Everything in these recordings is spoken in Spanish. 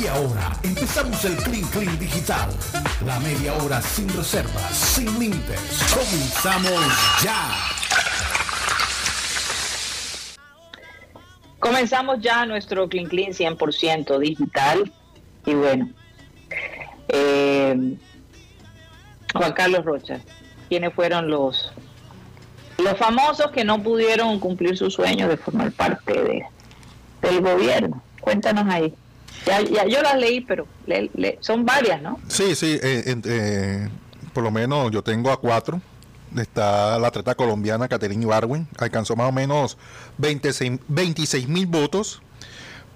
Y ahora empezamos el Clean Clean Digital. La media hora sin reservas, sin límites. Comenzamos ya. Comenzamos ya nuestro Clean Clean 100% digital. Y bueno, eh, Juan Carlos Rocha, ¿quiénes fueron los, los famosos que no pudieron cumplir su sueño de formar parte de, del gobierno? Cuéntanos ahí. Ya, ya yo las leí, pero son varias, ¿no? Sí, sí, eh, eh, por lo menos yo tengo a cuatro. Está la atleta colombiana Caterine Ibarwen, alcanzó más o menos 26 mil votos,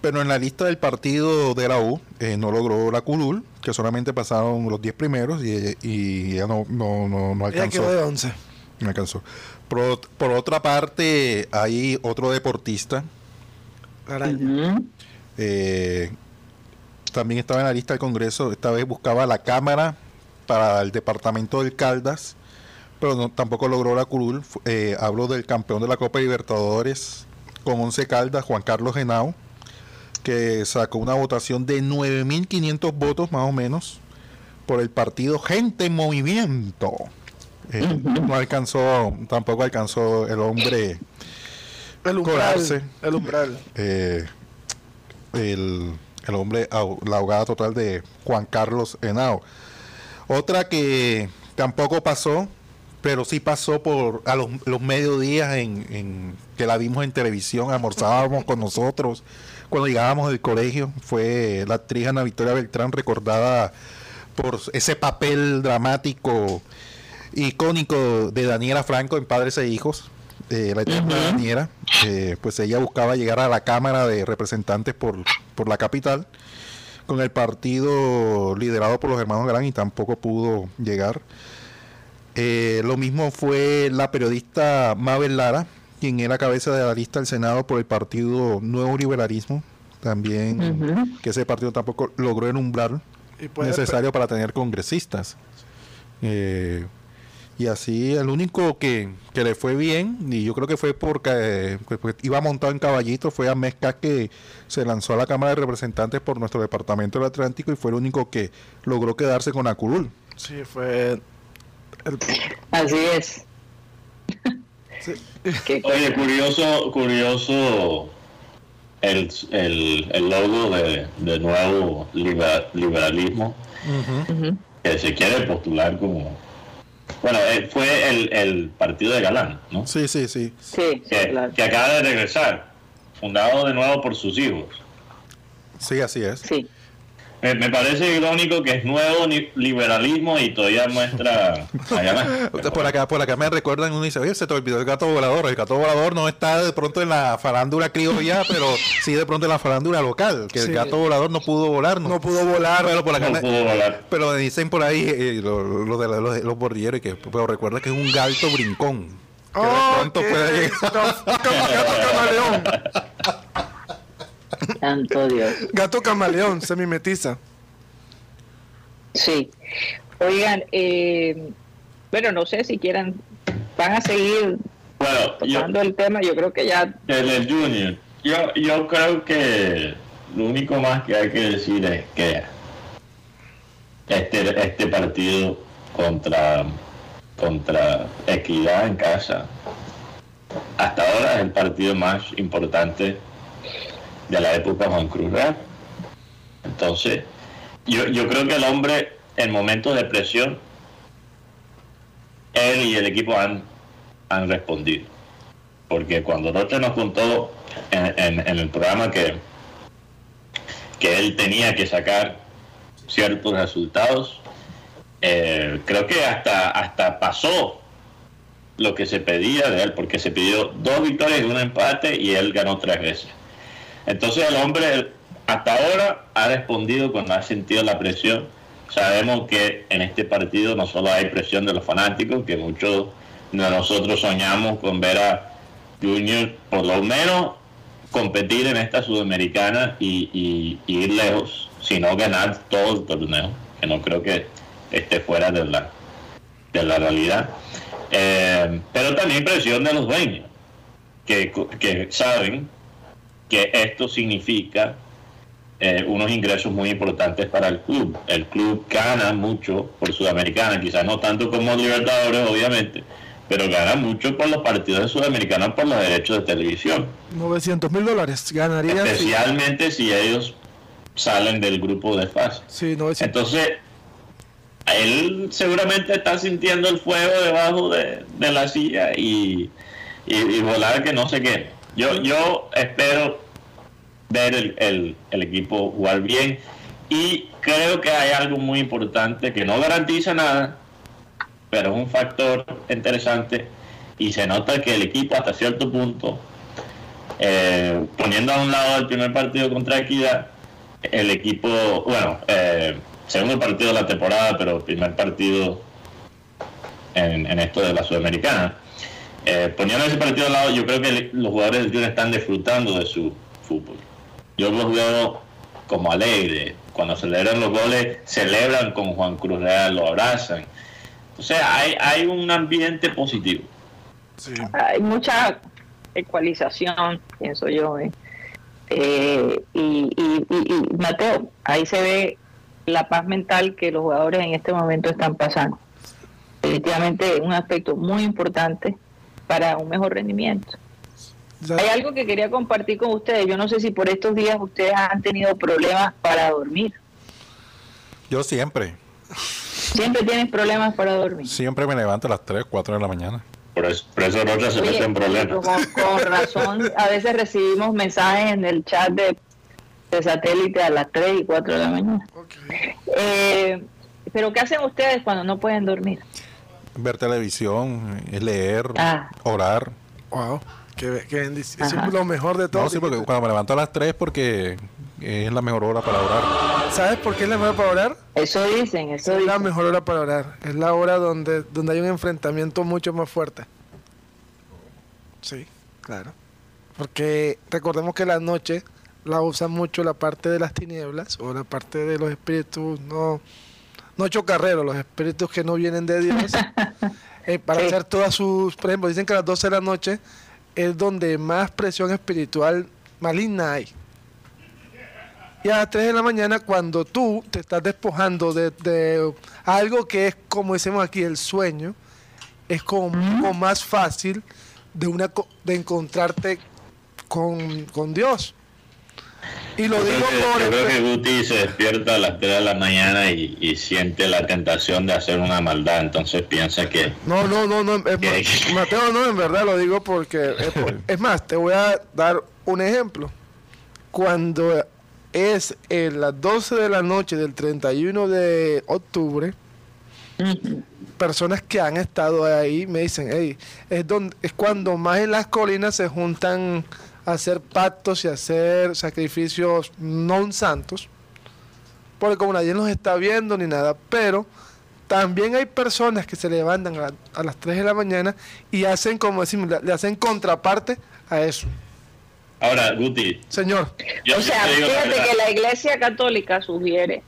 pero en la lista del partido de la U eh, no logró la curul, que solamente pasaron los 10 primeros y, y ella no, no, no, alcanzó. Ella quedó de 11. No alcanzó. Por, por, otra parte, hay otro deportista. eh, también estaba en la lista del Congreso, esta vez buscaba la Cámara para el departamento del Caldas, pero tampoco logró la curul. Eh, hablo del campeón de la Copa Libertadores con 11 Caldas, Juan Carlos Genao, que sacó una votación de 9.500 votos más o menos por el partido Gente en Movimiento. Eh, no alcanzó, tampoco alcanzó el hombre el umbral, el umbral. Eh, el el hombre, la ahogada total de Juan Carlos Henao. Otra que tampoco pasó, pero sí pasó por a los, mediodías en, que la vimos en televisión, almorzábamos con nosotros. Cuando llegábamos del colegio, fue la actriz Ana Victoria Beltrán, recordada por ese papel dramático icónico de Daniela Franco en Padres e Hijos, la eterna eh, pues ella buscaba llegar a la Cámara de Representantes por, por la capital con el partido liderado por los hermanos Gran y tampoco pudo llegar. Eh, lo mismo fue la periodista Mabel Lara, quien era cabeza de la lista del Senado por el partido Nuevo Liberalismo, también que ese partido tampoco logró el umbral necesario para tener congresistas. Eh, y así el único que, le fue bien, y yo creo que fue porque pues, iba montado en caballito, fue a Mezca que se lanzó a la Cámara de Representantes por nuestro departamento del Atlántico y fue el único que logró quedarse con Acurul. Sí, fue... Así es. Oye, curioso, curioso el, el, logo de, nuevo liberalismo que se quiere postular como bueno, eh, fue el, el, partido de Galán, ¿no? Sí, sí, sí. sí que, acaba de regresar, fundado de nuevo por sus hijos. Sí, así es. Sí. Me, parece irónico que es nuevo liberalismo y todavía muestra. por acá, por acá me recuerdan uno dice, oye, se te olvidó el gato volador. El gato volador no está de pronto en la farándula criolla, pero sí de pronto en la farándula local. Que el gato volador no pudo volar. No, pudo volar. Pero por acá no pudo volar. Pero dicen por ahí eh, lo, de los, los borrilleros que pero recuerda que es un gato brincón. Que de oh, pronto puede llegar. Gato Santo Dios. Gato camaleón, se mimetiza. Sí. Oigan, eh, bueno, no sé si quieran, van a seguir tocando el tema, yo creo que ya... El, Junior, yo, yo creo que lo único más que hay que decir es que este, este partido contra, contra Equidad en casa, hasta ahora es el partido más importante de la época Juan Cruz Real. Entonces, yo, yo creo que el hombre en momentos de presión, él y el equipo han, han respondido. Porque cuando Rocha nos contó en, el programa que, que él tenía que sacar ciertos resultados, eh, creo que hasta, hasta pasó lo que se pedía de él, porque se pidió dos victorias y un empate y él ganó tres veces. Entonces el hombre hasta ahora ha respondido cuando ha sentido la presión. Sabemos que en este partido no solo hay presión de los fanáticos, que muchos de nosotros soñamos con ver a Junior por lo menos competir en esta sudamericana y, ir lejos, sino ganar todo el torneo, que no creo que esté fuera de la, de la realidad. Eh, pero también presión de los dueños, que, que saben que esto significa eh, unos ingresos muy importantes para el club. El club gana mucho por Sudamericana, quizás no tanto como Libertadores, obviamente, pero gana mucho por los partidos de Sudamericana por los derechos de televisión. 900 mil dólares ganaría. Especialmente si ellos salen del grupo de fase. Sí, 900. Entonces, él seguramente está sintiendo el fuego debajo de, de la silla y, y, y volar que no sé qué. Yo, yo espero ver el, el- equipo jugar bien y creo que hay algo muy importante que no garantiza nada, pero es un factor interesante y se nota que el equipo hasta cierto punto, eh, poniendo a un lado el primer partido contra Equidad, el equipo, bueno, eh, segundo partido de la temporada, pero primer partido en, esto de la Sudamericana. Eh, poniendo ese partido al lado, yo creo que los jugadores del Junior están disfrutando de su fútbol. Yo los veo como alegres. Cuando celebran los goles, celebran con Juan Cruz Real, lo abrazan. O sea, hay, hay un ambiente positivo. Sí. hay mucha ecualización, pienso yo. ¿eh? Eh, y, y- y- y, Mateo, ahí se ve la paz mental que los jugadores en este momento están pasando. Definitivamente un aspecto muy importante para un mejor rendimiento. Hay algo que quería compartir con ustedes. Yo no sé si por estos días ustedes han tenido problemas para dormir. Yo siempre, Siempre tienen problemas para dormir. siempre me levanto a las 3, 4 de la mañana. Por eso, por eso Rocha se problemas. Con, con razón, a veces recibimos mensajes en el chat de, de satélite a las 3 y 4 de la mañana. Eh, Pero ¿qué hacen ustedes cuando no pueden dormir? Ver televisión, leer, Ah. orar. Wow. Qué, qué bendición. Eso es lo mejor de todo. No, sí, porque cuando me levanto a las 3 porque es la mejor hora para orar. ¿Sabes por qué es la mejor para orar? Eso dicen, eso Es la dicen. mejor hora para orar. Es la hora donde, donde hay un enfrentamiento mucho más fuerte. Sí, claro. Porque recordemos que la noche la usa mucho la parte de las tinieblas o la parte de los espíritus no, no chocarreros, los espíritus que no vienen de Dios. eh, para Sí. hacer todas sus, por ejemplo, dicen que a las 12 de la noche es donde más presión espiritual maligna hay. Y a las 3 de la mañana, cuando tú te estás despojando de, de algo que es, como decimos aquí, el sueño, es como más fácil de, una, de encontrarte con, con Dios. Y lo Yo digo creo, que, por yo creo que Guti se despierta a las 3 de la mañana y, y siente la tentación de hacer una maldad, entonces piensa que No, no, no, no, es Mateo, no, en verdad lo digo porque, es, por- es más, te voy a dar un ejemplo. Cuando es en las 12 de la noche del 31 de octubre, personas que han estado ahí me dicen, hey, es, donde, es cuando más en las colinas se juntan hacer pactos y hacer sacrificios no santos, porque como nadie los está viendo ni nada, pero también hay personas que se levantan a, a las 3 de la mañana y hacen, como decimos, le, hacen contraparte a eso. Ahora, Guti, Señor, yo o sea, la fíjate que la Iglesia Católica sugiere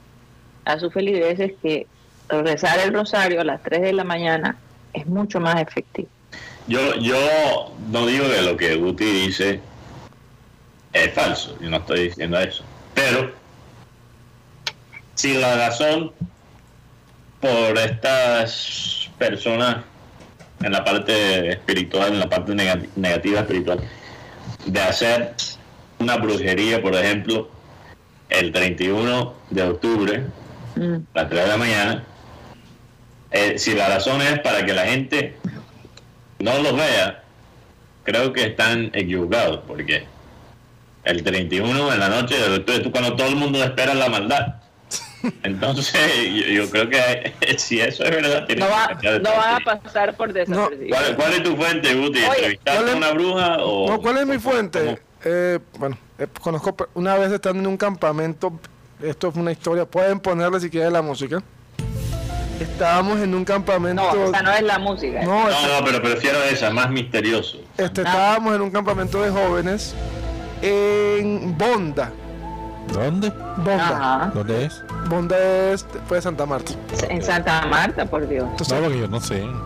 a sus feligreses que rezar el rosario a las 3 de la mañana es mucho más efectivo. Yo, yo no digo que lo que Guti dice es falso, yo no estoy diciendo eso. Pero si la razón por estas personas en la parte espiritual, en la parte nega- negativa espiritual, de hacer una brujería, por ejemplo, el 31 de octubre, Mm. a las 3 de la mañana, eh, si la razón es para que la gente no los vea, creo que están equivocados, porque el 31 en la noche, cuando todo el mundo espera la maldad. Entonces, yo, yo creo que si eso es verdad, tiene No, va, no van a pasar por desapercibido. ¿Cuál, cuál es tu fuente, Guti? ¿Entrevistaste ¿cuál a una bruja o...? no, ¿cuál es mi fuente? Eh, bueno, eh, conozco una vez estando en un campamento, esto es una historia, pueden ponerle si quieren la música. Estábamos en un campamento. No, esa no es la música. No, No, no, pero prefiero esa, más misterioso. este, estábamos en un campamento de jóvenes en Bonda. ¿Dónde? Bonda. Ajá. ¿Dónde es? Bonda es, fue de Santa Marta. En Santa Marta, por Dios. No, porque yo no sé.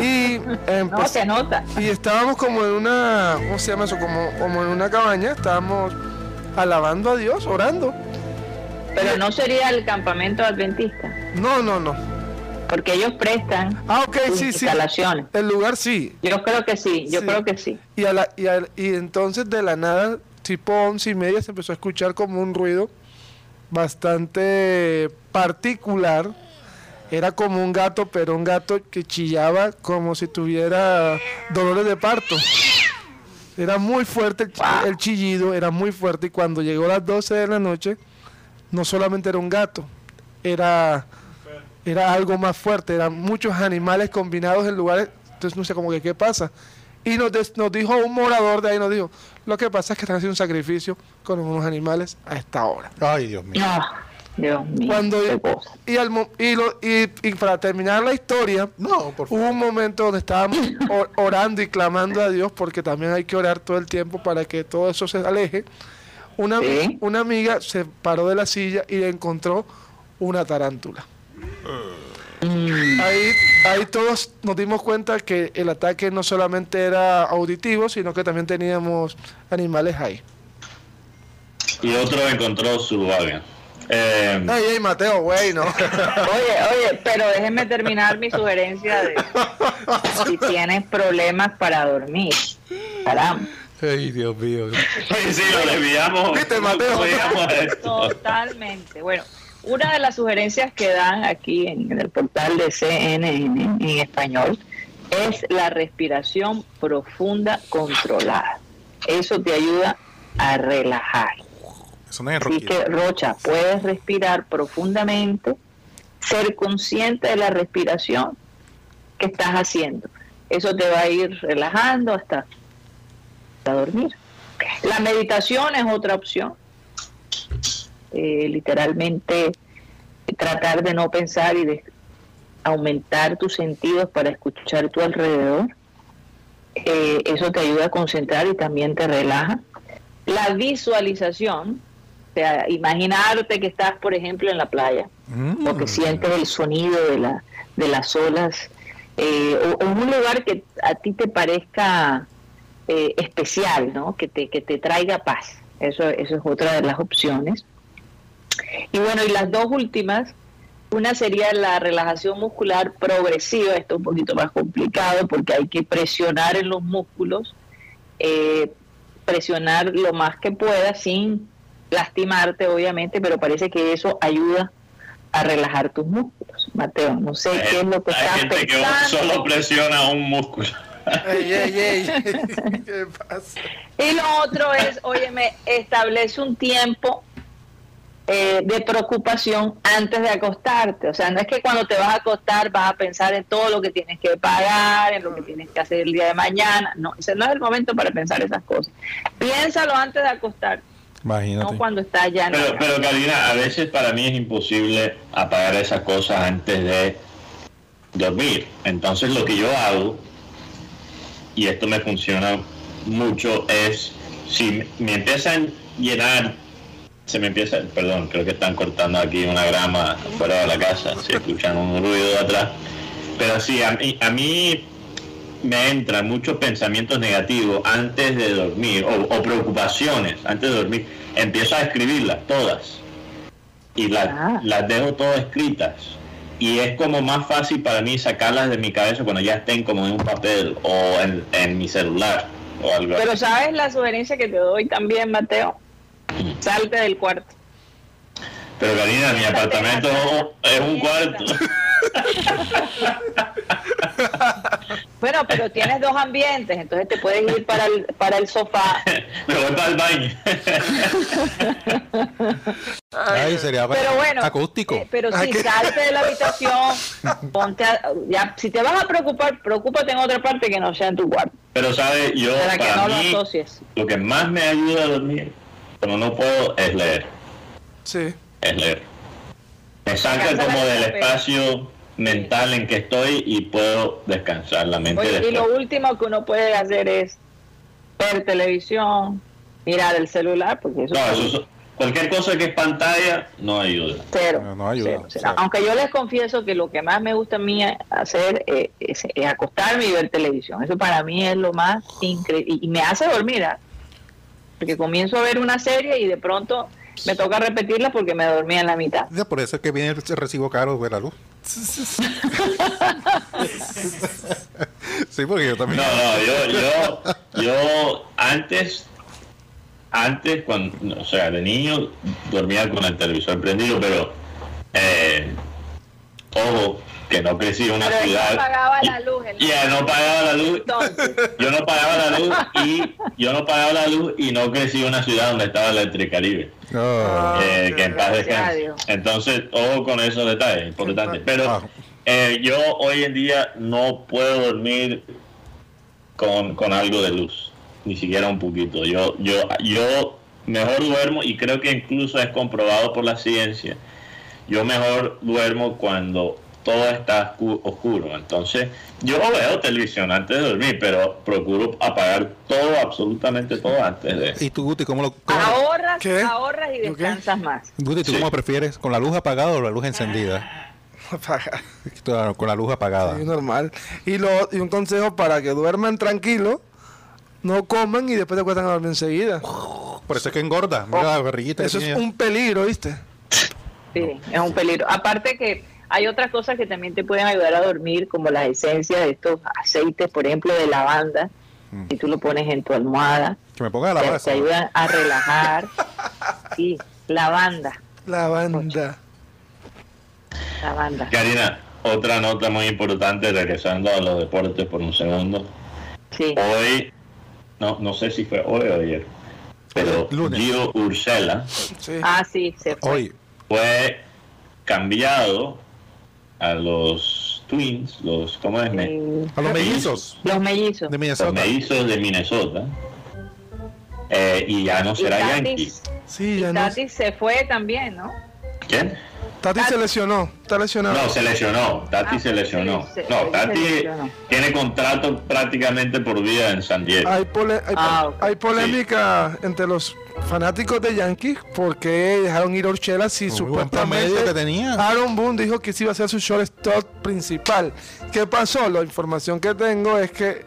Y, eh, No, pues, se nota. y estábamos como en una, ¿cómo se llama eso? Como, como en una cabaña, estábamos alabando a Dios, orando. Pero no sería el campamento adventista, No, no, no. Porque ellos prestan Ah, ok, sus sí, sí. instalaciones. El lugar sí. Yo creo que sí, yo Sí. creo que sí. Y, a la- y, a- y entonces de la nada, tipo once y media, se empezó a escuchar como un ruido bastante particular. Era como un gato, pero un gato que chillaba como si tuviera dolores de parto. Era muy fuerte el chillido, era muy fuerte. Y cuando llegó a las 12 de la noche, no solamente era un gato, era, era algo más fuerte. Eran muchos animales combinados en lugares. Entonces, no sé, como que qué pasa. Y nos, des- nos dijo un morador de ahí, nos dijo, lo que pasa es que están haciendo un sacrificio con unos animales a esta hora. Ay, Dios mío. Ah, Dios mío, Cuando, y, al mo- y, lo- y- y para terminar la historia, No, por hubo un momento donde estábamos or- orando y clamando a Dios, porque también hay que orar todo el tiempo para que todo eso se aleje. Una, Sí. una amiga se paró de la silla y encontró una tarántula. Ahí, ahí todos nos dimos cuenta que el ataque no solamente era auditivo, sino que también teníamos animales ahí. Y otro encontró su vaga. Eh, Mateo, güey, no. Oye, oye, pero déjenme terminar mi sugerencia de si tienes problemas para dormir. Caramba. Ay, Dios mío. Oye, sí, lo desviamos. Viste, Mateo. lo desviamos a esto. Totalmente. Bueno, una de las sugerencias que dan aquí en, en el portal de CNN en español es la respiración profunda controlada. Eso te ayuda a relajar. Eso no es Así que, Rocha, puedes respirar profundamente, ser consciente de la respiración que estás haciendo. Eso te va a ir relajando hasta, hasta dormir. La meditación es otra opción. Eh, literalmente tratar de no pensar y de aumentar tus sentidos para escuchar tu alrededor. Eh, eso te ayuda a concentrar y también te relaja. La visualización, o sea, imaginarte que estás, por ejemplo, en la playa Mm. o que sientes el sonido de, la, de las olas, eh, o en un lugar que a ti te parezca eh, especial, ¿no? que, te, que te traiga paz. Eso, eso es otra de las opciones. Y bueno, y las dos últimas, una sería la relajación muscular progresiva, esto es un poquito más complicado porque hay que presionar en los músculos, eh, presionar lo más que pueda sin lastimarte, obviamente, pero parece que eso ayuda a relajar tus músculos. Mateo, no sé qué es lo que Hay estás gente que pensando. solo presiona un músculo. ey, ey, ey. ¿Qué pasa? Y lo otro es, óyeme, establece un tiempo eh, de preocupación antes de acostarte. O sea, no es que cuando te vas a acostar vas a pensar en todo lo que tienes que pagar, en lo que tienes que hacer el día de mañana. No, ese no es el momento para pensar esas cosas. Piénsalo antes de acostar, Imagínate. no cuando estás ya Pero, pero Karina, a veces para mí es imposible apagar esas cosas antes de dormir. Entonces lo que yo hago, y esto me funciona mucho, es si me empiezan a llenar, se me empieza, perdón, creo que están cortando aquí una grama fuera de la casa, si escuchan un ruido de atrás. Pero sí, a mí, a mí me entran muchos pensamientos negativos antes de dormir, o, o preocupaciones antes de dormir. Empiezo a escribirlas todas y las, Ah. las dejo todas escritas. Y es como más fácil para mí sacarlas de mi cabeza cuando ya estén como en un papel o en, en mi celular o algo Pero así. sabes la sugerencia que te doy también, Mateo. Salte del cuarto. Pero Karina, mi apartamento es un cuarto. Bueno, pero tienes dos ambientes, entonces te puedes ir para el, para el sofá. Me voy para el baño. Ay, sería Pero bueno, acústico. eh, pero qué- salte de la habitación, ponte a- ya, si te vas a preocupar, preocúpate en otra parte que no sea en tu cuarto, Pero sabes, yo para que no lo mí asocies. lo que más me ayuda a dormir, cuando no puedo, es leer. Sí. Es leer. Me saca como del espacio mental en que estoy y puedo descansar la mente. Oye, y lo último que uno puede hacer es ver televisión, mirar el celular, porque eso No, es eso es- cualquier cosa que es pantalla no ayuda. cero. No, no ayuda, cero, cero. cero. Aunque yo les confieso que lo que más me gusta a mí hacer eh, es, es acostarme y ver televisión. Eso para mí es lo más increíble. Y me hace dormir, ¿ah? Porque comienzo a ver una serie y de pronto me toca repetirla porque me dormía en la mitad. Ya, Por eso es que viene el recibo caro de la luz. sí, porque yo también. No, no, yo, yo, yo antes, antes, cuando, o sea, de niño dormía con el televisor prendido, pero, eh, ojo, que no crecí en una Pero él ciudad. no pagaba la luz. él no pagaba la luz. Entonces, Yo no pagaba la luz y yo no pagaba la luz y no crecí en una ciudad donde estaba Electricaribe. Ah, Eh, ok. que en paz descanse. Entonces, ojo con esos detalles, importantes. Pero Ah. eh, yo hoy en día no puedo dormir con, con algo de luz, ni siquiera un poquito. Yo, yo, yo mejor duermo y creo que incluso es comprobado por la ciencia. Yo mejor duermo cuando todo está oscu- oscuro. Entonces, yo veo televisión antes de dormir, pero procuro apagar todo, absolutamente todo antes de. ¿Y tú, Guti, cómo lo cómo- ahorras, ¿Qué? ahorras y descansas más. Guti, ¿tú Sí. cómo prefieres? ¿Con la luz apagada o la luz encendida? Apaga. Claro, Con la luz apagada. Sí, normal. Y, lo, y un consejo para que duerman tranquilo, no coman y después te cuestan a dormir enseguida. Por eso es que engorda. Mira la barriguita. Eso es un peligro, ¿viste? Sí, es un peligro. Aparte que hay otras cosas que también te pueden ayudar a dormir, como las esencias de estos aceites, por ejemplo, de lavanda. Mm. Si tú lo pones en tu almohada, Que me ponga la te, base. te ayudan a relajar. Sí, lavanda, La banda. lavanda. Karina, otra nota muy importante, regresando a los deportes por un segundo. Sí, Hoy, no, no sé si fue hoy o ayer, pero Lunes. Gio Ursela Sí. ah, sí, se fue. Hoy. Fue cambiado a los Twins, los, ¿cómo es? Eh, A los mellizos los mellizos. de Los Minnesota. mellizos de Minnesota. Eh, y ya no Y será Tatis, Yankee. Sí, ya no. Tatis se fue también, ¿no? ¿Quién? Tati se lesionó. Está lesionado. No, se lesionó. Tati Ah, se lesionó. sí, se- no, Tati lesionó. tiene contrato prácticamente por vida en San Diego. Hay, pole- hay, Ah, hay polémica entre los fanáticos de Yankees porque dejaron ir a si Muy supuestamente promedio que tenía. Aaron Boone dijo que sí iba a ser su shortstop principal. ¿Qué pasó? La información que tengo es que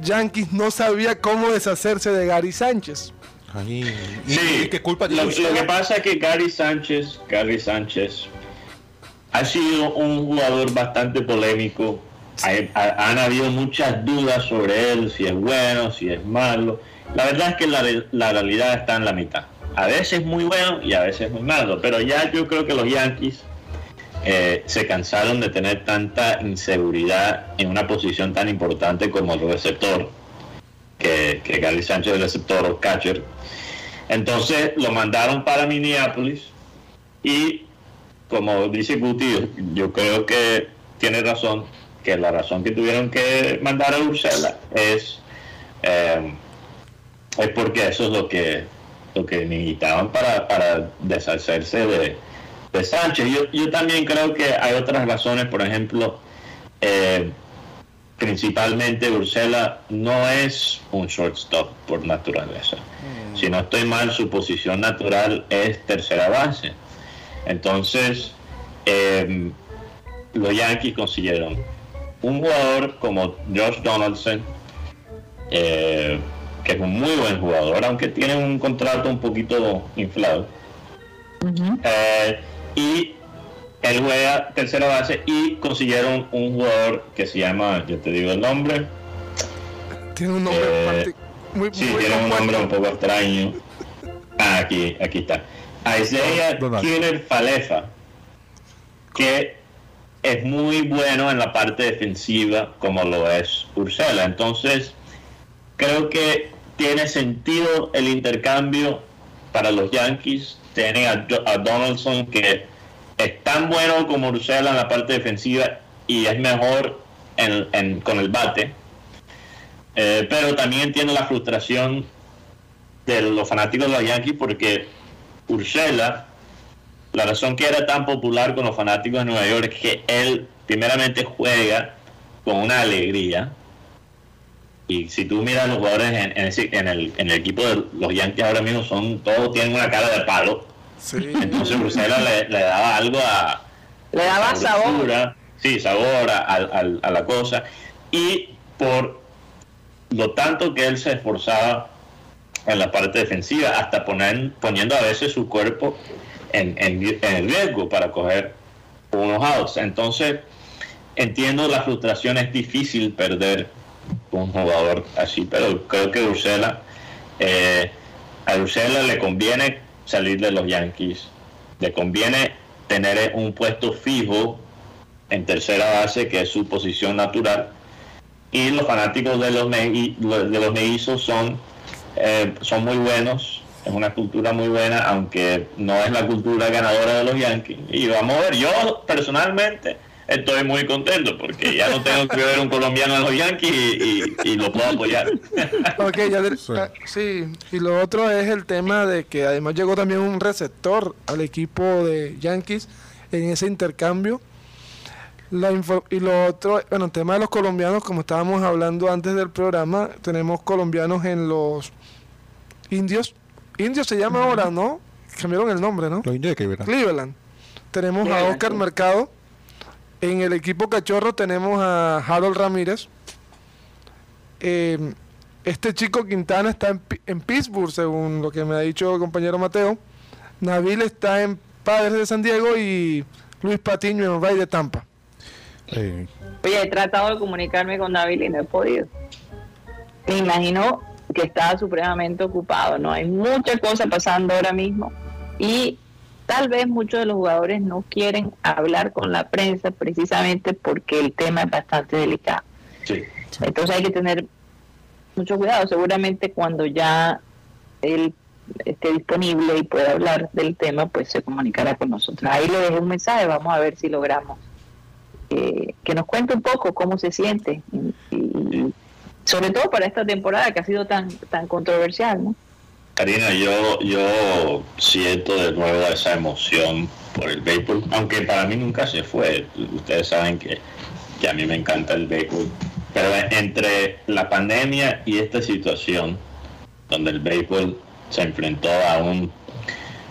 Yankees no sabía cómo deshacerse de Gary Sánchez. Ay, ¿Y, Sí, y qué culpa lo, tiene? lo que pasa es que Gary Sánchez, Gary Sánchez ha sido un jugador bastante polémico. Hay- ha- han habido muchas dudas sobre él, si es bueno, si es malo. La verdad es que la, la realidad está en la mitad. A veces muy bueno y a veces muy malo. Pero ya yo creo que los Yankees eh, se cansaron de tener tanta inseguridad en una posición tan importante como el receptor, que, que Gary Sánchez el receptor o catcher. Entonces lo mandaron para Minneapolis y como dice Guti, yo creo que tiene razón, que la razón que tuvieron que mandar a Ursula es, eh, es porque eso es lo que, lo que necesitaban para, para deshacerse de, de Sánchez. Yo, yo también creo que hay otras razones, por ejemplo, eh, principalmente Ursela no es un shortstop por naturaleza. Si no estoy mal, su posición natural es tercera base. Entonces, eh, los Yankees consiguieron un jugador como Josh Donaldson, eh, que es un muy buen jugador, aunque tiene un contrato un poquito inflado. Eh, y él juega tercera base y consiguieron un jugador que se llama, yo te digo el nombre, Tiene un nombre Eh, muy, Sí, muy tiene un nombre un poco extraño. Ah, aquí, aquí está. Isaiah Donald. Kiner Falefa, que es muy bueno en la parte defensiva como lo es Ursela. Entonces, creo que tiene sentido el intercambio para los Yankees. Tienen a, Donaldson que es tan bueno como Ursela en la parte defensiva y es mejor con el bate. Eh, pero también tiene la frustración de los fanáticos de los Yankees porque Ursela, la razón que era tan popular con los fanáticos de Nueva York es que él primeramente juega con una alegría. Y si tú miras los jugadores en, en ese- en el, en el equipo de los Yankees ahora mismo, son todos tienen una cara de palo. Sí. Entonces Ursela le, le daba algo a, Le daba sabor. sabrosura, Sí, sabor a, a- a la cosa. Y por lo tanto que él se esforzaba en la parte defensiva, hasta poner, poniendo a veces su cuerpo en, en, riesgo para coger unos outs. Entonces, entiendo la frustración, es difícil perder un jugador así, pero creo que Ursela, eh, a Ursela le conviene salir de los Yankees, le conviene tener un puesto fijo en tercera base, que es su posición natural, y los fanáticos de los, de los son, eh, son muy buenos, es una cultura muy buena, aunque no es la cultura ganadora de los Yankees. Y vamos a ver, yo personalmente estoy muy contento porque ya no tengo que ver un colombiano en los Yankees y, lo puedo apoyar. ok, ya ah, sí. y lo otro es el tema de que además llegó también un receptor al equipo de Yankees en ese intercambio. La y lo otro, bueno, el tema de los colombianos, como estábamos hablando antes del programa, tenemos colombianos en los indios. Indios se llama ahora, ¿no? Cambiaron el nombre, ¿no? Los indios de Cleveland. Cleveland. Tenemos a Oscar Mercado en el equipo cachorro tenemos a Harold Ramírez. Eh, este chico Quintana está en, Pittsburgh, según lo que me ha dicho el compañero Mateo. Nabil está en Padres de San Diego y Luis Patiño en Rey de Tampa. Oye, he tratado de comunicarme con Nabil y no he podido. Me imagino que está supremamente ocupado, ¿no? Hay muchas cosas pasando ahora mismo y Tal vez muchos de los jugadores no quieren hablar con la prensa precisamente porque el tema es bastante delicado. Entonces hay que tener mucho cuidado. Seguramente cuando ya él esté disponible y pueda hablar del tema, pues se comunicará con nosotros. Ahí le dejé un mensaje, vamos a ver si logramos eh, que nos cuente un poco cómo se siente, y, sobre todo para esta temporada que ha sido tan, tan controversial, ¿no? Karina, yo, yo siento de nuevo esa emoción por el béisbol, aunque para mí nunca se fue. Ustedes saben que, a mí me encanta el béisbol. Pero entre la pandemia y esta situación, donde el béisbol se enfrentó a un,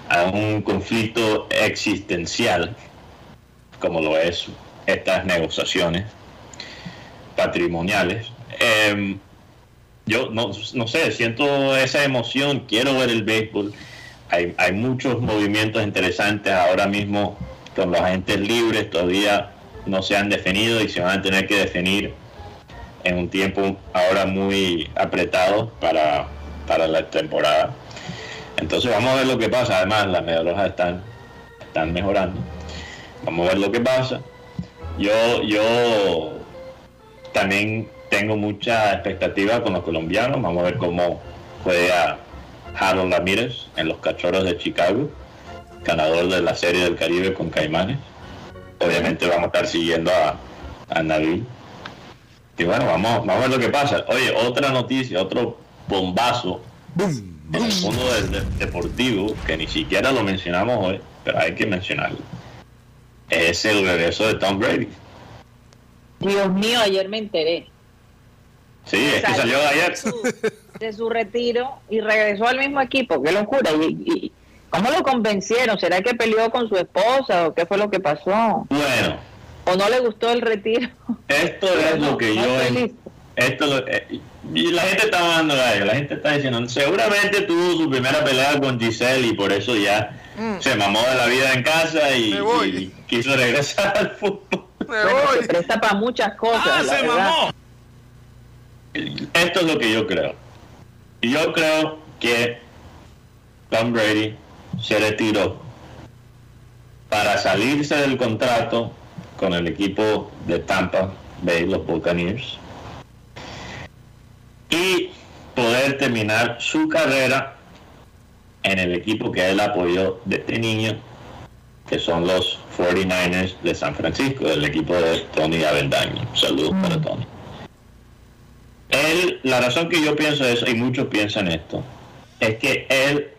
a un conflicto existencial, como lo es estas negociaciones patrimoniales, eh, yo no, no sé, siento esa emoción, quiero ver el béisbol. Hay, hay muchos movimientos interesantes ahora mismo con los agentes libres, todavía no se han definido y se van a tener que definir en un tiempo ahora muy apretado para, para la temporada. Entonces vamos a ver lo que pasa. Además, las medallas están, están mejorando. Vamos a ver lo que pasa. Yo, yo también tengo mucha expectativa con los colombianos. Vamos a ver cómo juega Harold Ramírez en los Cachorros de Chicago, ganador de la Serie del Caribe con Caimanes. Obviamente vamos a estar siguiendo a, a Nabil. Y bueno, vamos, vamos a ver lo que pasa. Oye, otra noticia, otro bombazo en el mundo del, deportivo, que ni siquiera lo mencionamos hoy, pero hay que mencionarlo. Es el regreso de Tom Brady. Dios mío, ayer me enteré. Sí, es que salió de ayer. de su retiro y regresó al mismo equipo. Qué locura. Y, ¿Cómo lo convencieron? ¿Será que peleó con su esposa o qué fue lo que pasó? Bueno. ¿O no le gustó el retiro? Esto es lo que yo... esto eh, y la gente está mandando la gente está diciendo, seguramente tuvo su primera pelea con Giselle y por eso ya mm. se mamó de la vida en casa y, quiso regresar al fútbol. Se presta para muchas cosas. Ah, se mamó. Esto es lo que yo creo. Yo creo que Tom Brady se retiró para salirse del contrato con el equipo de Tampa Bay, los Buccaneers, y poder terminar su carrera en el equipo que él apoyó desde niño, que son los 49ers de San Francisco, el equipo de Tony Avendaño. Saludos para mm. Tony. Él, la razón que yo pienso eso, y muchos piensan esto, es que él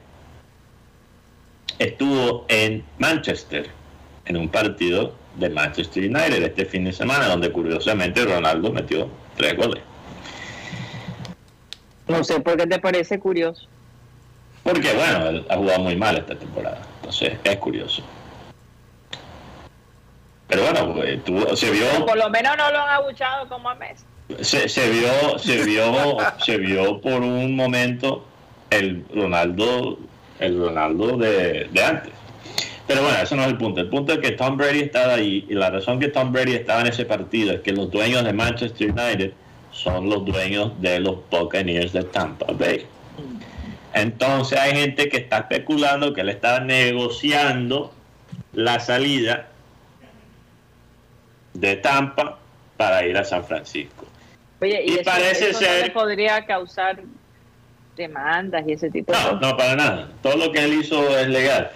estuvo en Manchester, en un partido de Manchester United este fin de semana, donde curiosamente Ronaldo metió tres goles. No sé por qué te parece curioso. Porque bueno, él ha jugado muy mal esta temporada, entonces es curioso. Pero bueno, pues, se vio... por lo menos no lo han abuchado como a Messi se, vio, se vio, se vio por un momento el Ronaldo, el Ronaldo de, de antes. Pero bueno, eso no es el punto. El punto es que Tom Brady estaba ahí y la razón que Tom Brady estaba en ese partido es que los dueños de Manchester United son los dueños de los Buccaneers de Tampa Bay. Entonces hay gente que está especulando que él está negociando la salida de Tampa para ir a San Francisco. Oye, y, Y eso- parece eso no ser- le podría causar demandas y ese tipo de No, cosas. no, para nada. Todo lo que él hizo es legal.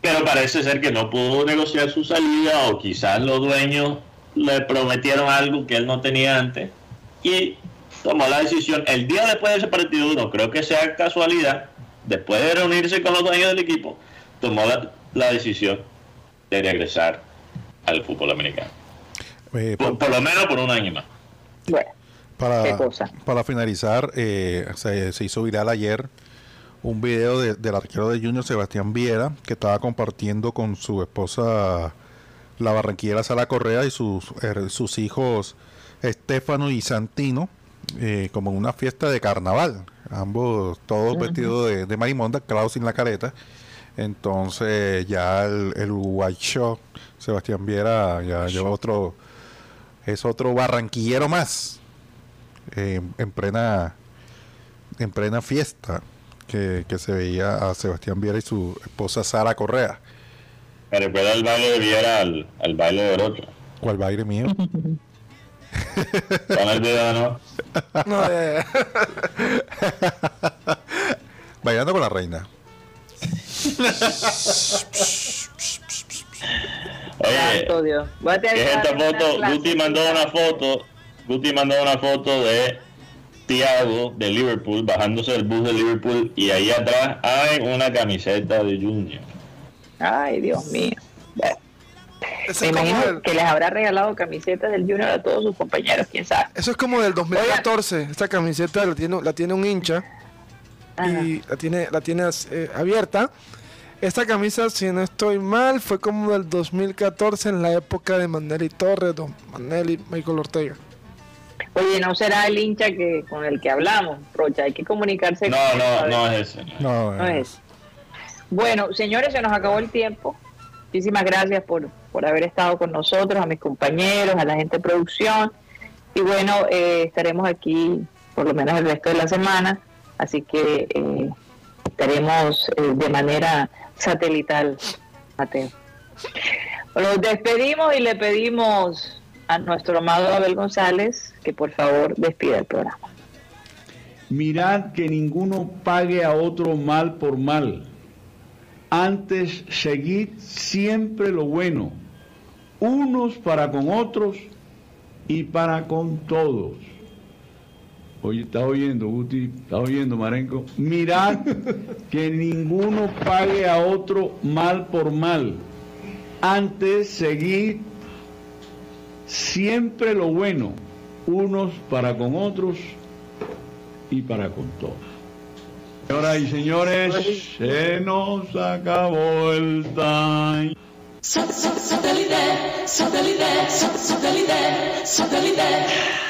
Pero parece ser que no pudo negociar su salida o quizás los dueños le prometieron algo que él no tenía antes y tomó la decisión el día después de ese partido, no creo que sea casualidad, después de reunirse con los dueños del equipo, tomó la, la decisión de regresar al fútbol americano. Eh, Por, por lo menos por un año más. Bueno, Para, ¿Qué cosa? para finalizar, eh, se, se hizo viral ayer un video de- del arquero de Junior Sebastián Viera que estaba compartiendo con su esposa la barranquillera Sara Correa y sus, her- sus hijos Estefano y Santino eh, como una fiesta de carnaval. Ambos todos vestidos de, de marimonda, claro sin la careta. Entonces ya el, el White Show, Sebastián Viera ya lleva otro, es otro barranquillero más eh, en plena en plena fiesta que, que se veía a Sebastián Viera y su esposa Sara Correa. Me recuerda el baile de Viera al, al baile de Orocho. ¿Cuál baile mío? Con el video, ¿no? No, eh, Bailando con la reina. Oye, santo Dios. Voy a tener ¿Qué es que esta foto? Guti mandó una foto. Guti mandó una foto de Thiago de Liverpool bajándose del bus de Liverpool y ahí atrás hay una camiseta de Junior. Ay, Dios mío. Ese Me es como imagino del- que les habrá regalado camisetas del Junior a todos sus compañeros, quién sabe. eso es como del 2014. Esta camiseta la tiene, la tiene un hincha Ajá. y la tiene, la tiene eh, abierta. Esta camisa, si no estoy mal, fue como del 2014 en la época de Manelli Torres, Don Manelli, Michael Ortega. Oye, no será el hincha que con el que hablamos, Rocha. Hay que comunicarse No, con él, no, no es ese. No, No es. Bueno, señores, se nos acabó el tiempo. Muchísimas gracias por, por haber estado con nosotros, a mis compañeros, a la gente de producción. Y bueno, eh, estaremos aquí por lo menos el resto de la semana. Así que eh, estaremos eh, de manera satelital, Mateo. Los despedimos y le pedimos a nuestro amado Abel González que por favor despida el programa. Mirad que ninguno pague a otro mal por mal. Antes seguid siempre lo bueno, unos para con otros y para con todos. Oye, ¿estás oyendo, Guti? ¿Estás oyendo, Marenco? Mirad que ninguno pague a otro mal por mal. Antes seguid siempre lo bueno, unos para con otros y para con todos. Señoras y señores, se nos acabó el time. Satellite, satellite, satellite, satellite.